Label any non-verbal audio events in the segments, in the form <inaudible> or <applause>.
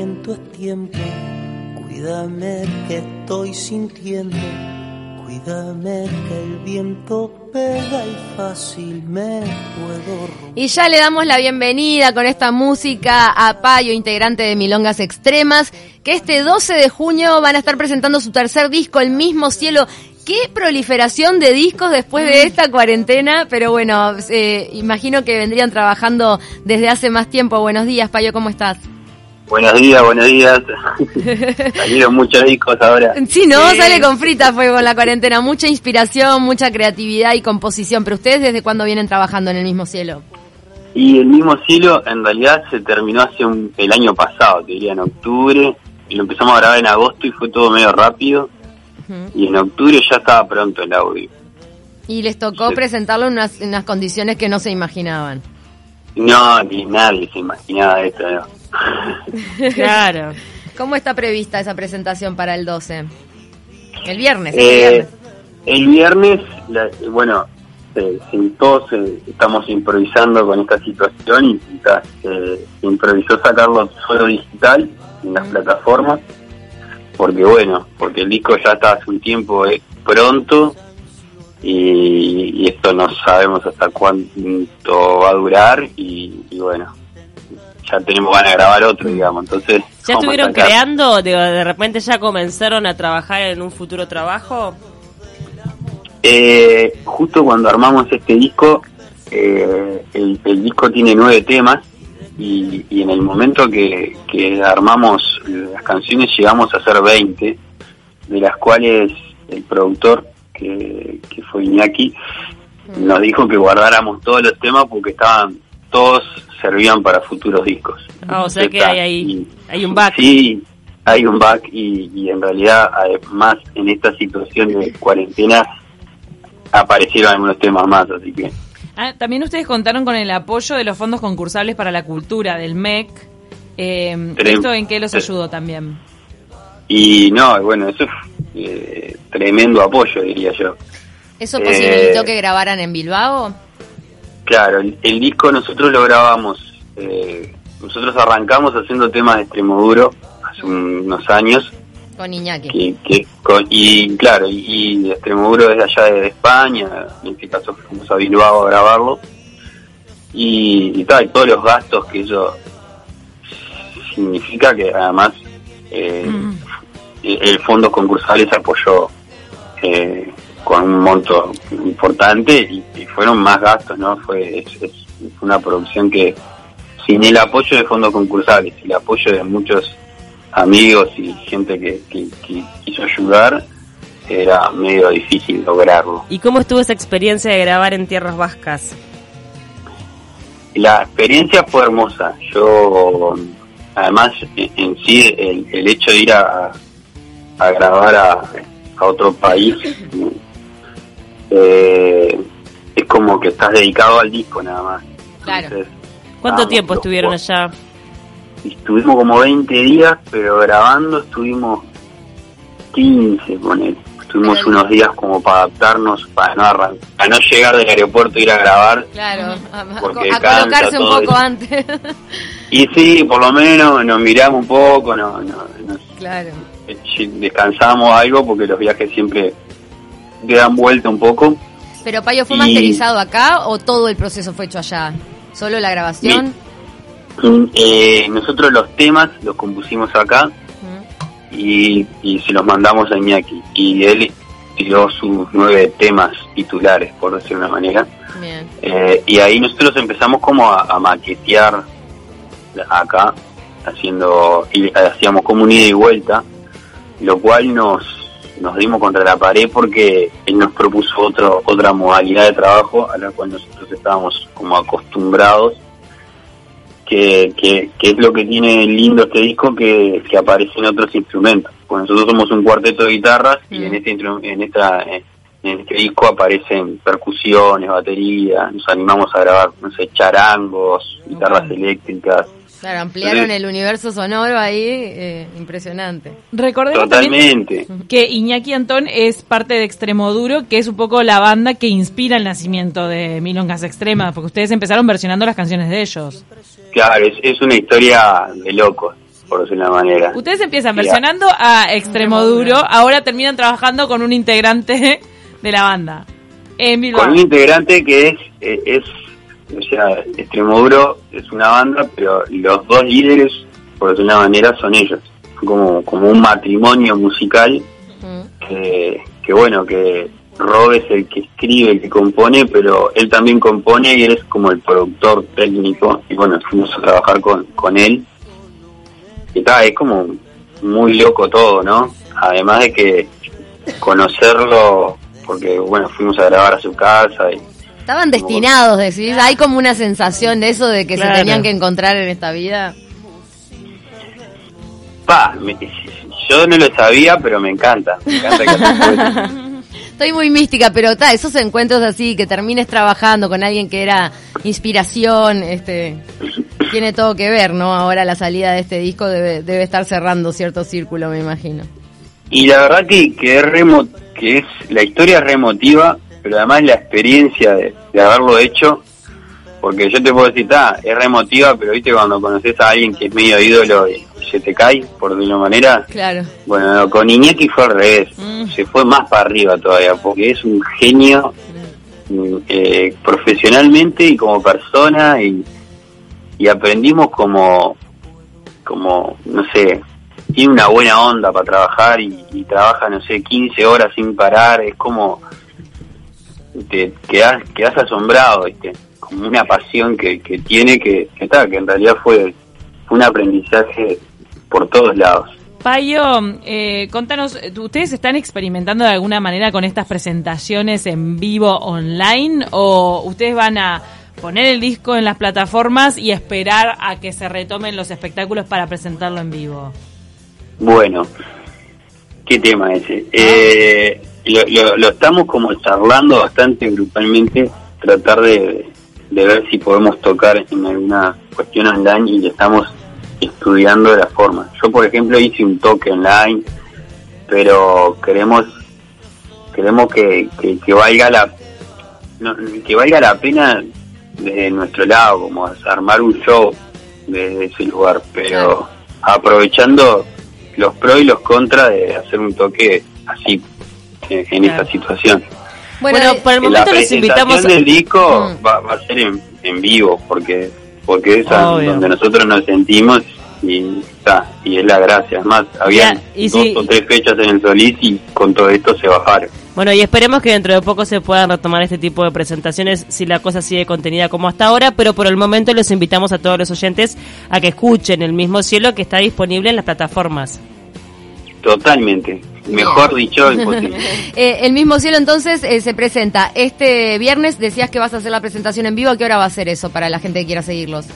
es tiempo. Cuídame que estoy sintiendo. Cuídame que el viento pega y fácil me puedo Y ya le damos la bienvenida con esta música a Payo, integrante de Milongas Extremas, que este 12 de junio van a estar presentando su tercer disco, El mismo cielo. Qué proliferación de discos después de esta cuarentena, pero bueno, eh, imagino que vendrían trabajando desde hace más tiempo. Buenos días, Payo, ¿cómo estás? Buenos días, buenos días. <laughs> Salieron muchos discos ahora. Sí, ¿no? Sale con frita fue con la cuarentena. Mucha inspiración, mucha creatividad y composición. Pero ustedes, ¿desde cuándo vienen trabajando en el mismo cielo? Y el mismo cielo en realidad se terminó hace un, el año pasado, te diría en octubre. Y lo empezamos a grabar en agosto y fue todo medio rápido. Y en octubre ya estaba pronto el audio. Y les tocó Sí. presentarlo en unas, en unas condiciones que no se imaginaban. No, ni nadie se imaginaba esto. ¿no? Claro. <laughs> ¿Cómo está prevista esa presentación para el 12? El viernes. el Eh, viernes. el viernes, la- bueno, se- se- todos eh, estamos improvisando con esta situación y, se improvisó sacarlo solo digital en las plataformas, porque bueno, porque el disco ya está hace un tiempo eh, pronto y, y esto no sabemos hasta cuánto va a durar y, y bueno, ya tenemos ganas de grabar otro, digamos, entonces... ¿Ya estuvieron creando? De, de repente ya comenzaron a trabajar en un futuro trabajo. Eh, justo cuando armamos este disco, eh, el, el disco tiene nueve temas y, y en el momento que, que armamos las canciones llegamos a hacer 20, de las cuales el productor, que, que fue Iñaki, nos dijo que guardáramos todos los temas porque estaban todos servían para futuros discos. Ah, o sea que hay ahí hay un back. Sí, hay un back y, y en realidad, además, en esta situación de cuarentena, aparecieron algunos temas más, así que... Ah, también ustedes contaron con el apoyo de los fondos concursables para la cultura del MEC. Eh, Trem- ¿Esto en qué los ayudó también? Y no, bueno, eso es eh, tremendo apoyo, diría yo. ¿Eso eh, posibilitó que grabaran en Bilbao? Claro, el, el disco nosotros lo grabamos, eh, nosotros arrancamos haciendo temas de Extremoduro hace un- unos años, Con Iñaki. que, que con- y claro, y, y Extremoduro desde allá de España, en este caso fuimos a Bilbao a grabarlo, y, y, tal, y todos los gastos que eso significa que además eh, el el fondo concursales apoyó eh, con un monto importante y, y fueron más gastos, ¿no? Fue es, es una producción que sin el apoyo de fondos concursales y el apoyo de muchos amigos y gente que, que, que quiso ayudar, era medio difícil lograrlo. ¿Y cómo estuvo esa experiencia de grabar en tierras vascas? La experiencia fue hermosa. Yo, además, en, en sí, el, el hecho de ir a, a grabar a, a otro país eh, es como que estás dedicado al disco nada más. Claro. Entonces, ¿Cuánto tiempo estuvieron allá? Estuvimos como 20 días, pero grabando estuvimos 15, poner. Estuvimos Pero- unos días como para adaptarnos, para no, arran- para no llegar del aeropuerto e ir a grabar. Claro, a, a- Porque a cansa colocarse un poco eso. antes. Y sí, por lo menos nos miramos un poco, no, no, nos claro. descansamos algo porque los viajes siempre te dan vuelta un poco. ¿Pero Payo fue Y- masterizado acá o todo el proceso fue hecho allá? ¿Solo la grabación? Eh, nosotros los temas los compusimos acá Mm. y, y se los mandamos a Iñaki. Y él tiró sus nueve temas titulares, por decirlo de una manera. Bien. Eh, y ahí nosotros empezamos como a, a maquetear acá, haciendo, y hacíamos como un ida y vuelta, lo cual nos, nos dimos contra la pared porque él nos propuso otro, otra modalidad de trabajo a la cual nosotros estábamos como acostumbrados, que, que, que es lo que tiene lindo este disco, que, que aparecen otros instrumentos. Pues nosotros somos un cuarteto de guitarras y en este, en esta en este disco aparecen percusiones, baterías, nos animamos a grabar, no sé, charangos, guitarras eléctricas. Claro, ampliaron el universo sonoro ahí, eh, impresionante. Recordemos Totalmente. que Iñaki Antón es parte de Extremoduro, que es un poco la banda que inspira el nacimiento de Milongas Extremas, porque ustedes empezaron versionando las canciones de ellos. Claro, es, es una historia de locos. por decirlo de una manera. Ustedes empiezan versionando a Extremoduro, ahora terminan trabajando con un integrante <laughs> de la banda. Bilbao. Con un integrante que es, eh, es, o sea, Extremoduro es una banda, pero los dos líderes, por decirlo de una manera, son ellos. Como, como un matrimonio musical que, que bueno, que Rob es el que escribe, el que compone, pero él también compone y él es como el productor técnico. Y bueno, fuimos a trabajar con, con él. Y tal, es como muy loco todo, ¿no? Además de que conocerlo, porque bueno, fuimos a grabar a su casa y Estaban destinados, decís. Hay como una sensación de eso de que Claro. se tenían que encontrar en esta vida. pa, me- yo no lo sabía, pero me encanta. Me encanta que así fue. <laughs> Estoy muy mística, pero ta, esos encuentros así, que termines trabajando con alguien que era inspiración, este, tiene todo que ver, ¿no? Ahora la salida de este disco debe, debe estar cerrando cierto círculo, me imagino. Y la verdad que, que es remo- que es la historia es remotiva, pero además la experiencia de, de haberlo hecho, porque yo te puedo decir, ta, es remotiva, pero viste cuando conoces a alguien que es medio ídolo y se te cae, por de una manera, Claro. bueno, con Iñaki fue al revés, Mm. se fue más para arriba todavía, porque es un genio mm, eh, profesionalmente y como persona y, y aprendimos como, como, no sé, tiene una buena onda para trabajar y, y trabaja, no sé, 15 horas sin parar, es como, te quedas, quedas asombrado, ¿viste? como una pasión que, que tiene que, que, está, que en realidad fue, fue un aprendizaje por todos lados. Payo, eh, contanos, ¿ustedes están experimentando de alguna manera con estas presentaciones en vivo online o ustedes van a poner el disco en las plataformas y esperar a que se retomen los espectáculos para presentarlo en vivo? Bueno, ¿qué tema ese? Eh, lo, lo- lo estamos como charlando bastante grupalmente, tratar de, de ver si podemos tocar en alguna cuestión online y estamos estudiando la forma. Yo, por ejemplo, hice un toque online, pero queremos queremos que, que, que valga la no, que valga la pena desde nuestro lado, como armar un show desde ese lugar, pero aprovechando los pros y los contras de hacer un toque así en, en Claro. esta situación. Bueno, Bueno, eh, por el la momento los presentación invitamos. del disco Mm. va, va a ser en, en vivo porque porque es a- Obvio. donde nosotros nos sentimos y está y es la gracia además había dos si- o tres fechas en el Solís y con todo esto se bajaron Bueno, y esperemos que dentro de poco se puedan retomar este tipo de presentaciones si la cosa sigue contenida como hasta ahora, pero por el momento los invitamos a todos los oyentes a que escuchen El mismo cielo que está disponible en las plataformas. totalmente mejor dicho <laughs> imposible eh, el mismo cielo entonces eh, se presenta este viernes. Decías que vas a hacer la presentación en vivo. ¿A qué hora va a ser eso para la gente que quiera seguirlos?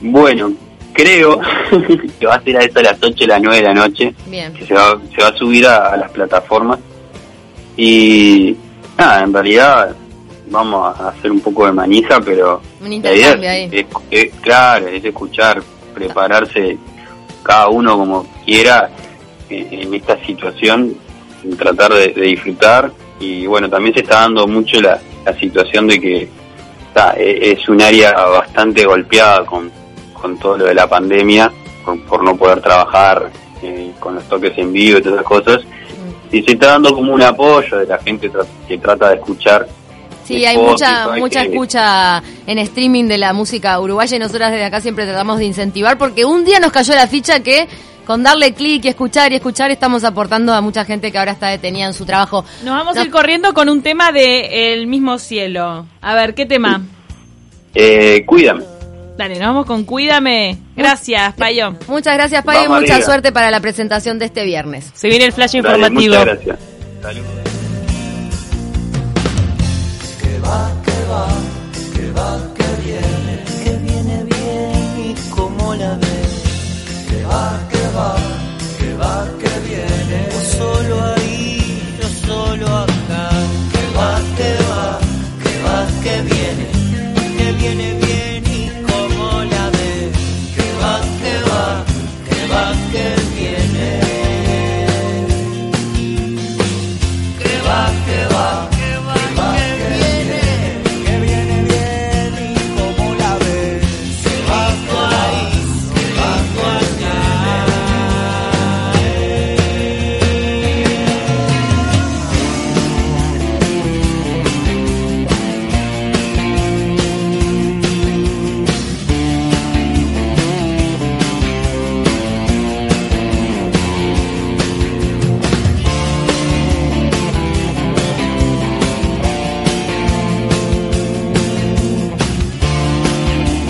bueno creo <laughs> que va a ser a eso a las 8 de las 9 de la noche Bien. que se va, se va a subir a, a las plataformas y nada, en realidad vamos a hacer un poco de manija, pero Un la idea es- claro, es escuchar, prepararse cada uno como quiera en, en esta situación, tratar de, de disfrutar y bueno, también se está dando mucho la, la situación de que está, e- es un área bastante golpeada con, con todo lo de la pandemia, por, por no poder trabajar eh, con los toques en vivo y todas esas cosas. Y se está dando como un apoyo de la gente que trata de escuchar. Sí, hay mucha mucha escucha en streaming de la música uruguaya y nosotras desde acá siempre tratamos de incentivar porque un día nos cayó la ficha que con darle clic y escuchar y escuchar estamos aportando a mucha gente que ahora está detenida en su trabajo. Nos vamos No. a ir corriendo con un tema de El mismo cielo. A ver, ¿qué tema? Eh, cuídame. Dale, nos vamos con Cuídame. Gracias, Payo. Muchas gracias, Payo, y mucha arriba. suerte para la presentación de este viernes. Se viene el flash Dale, informativo. muchas gracias. Saludos. que va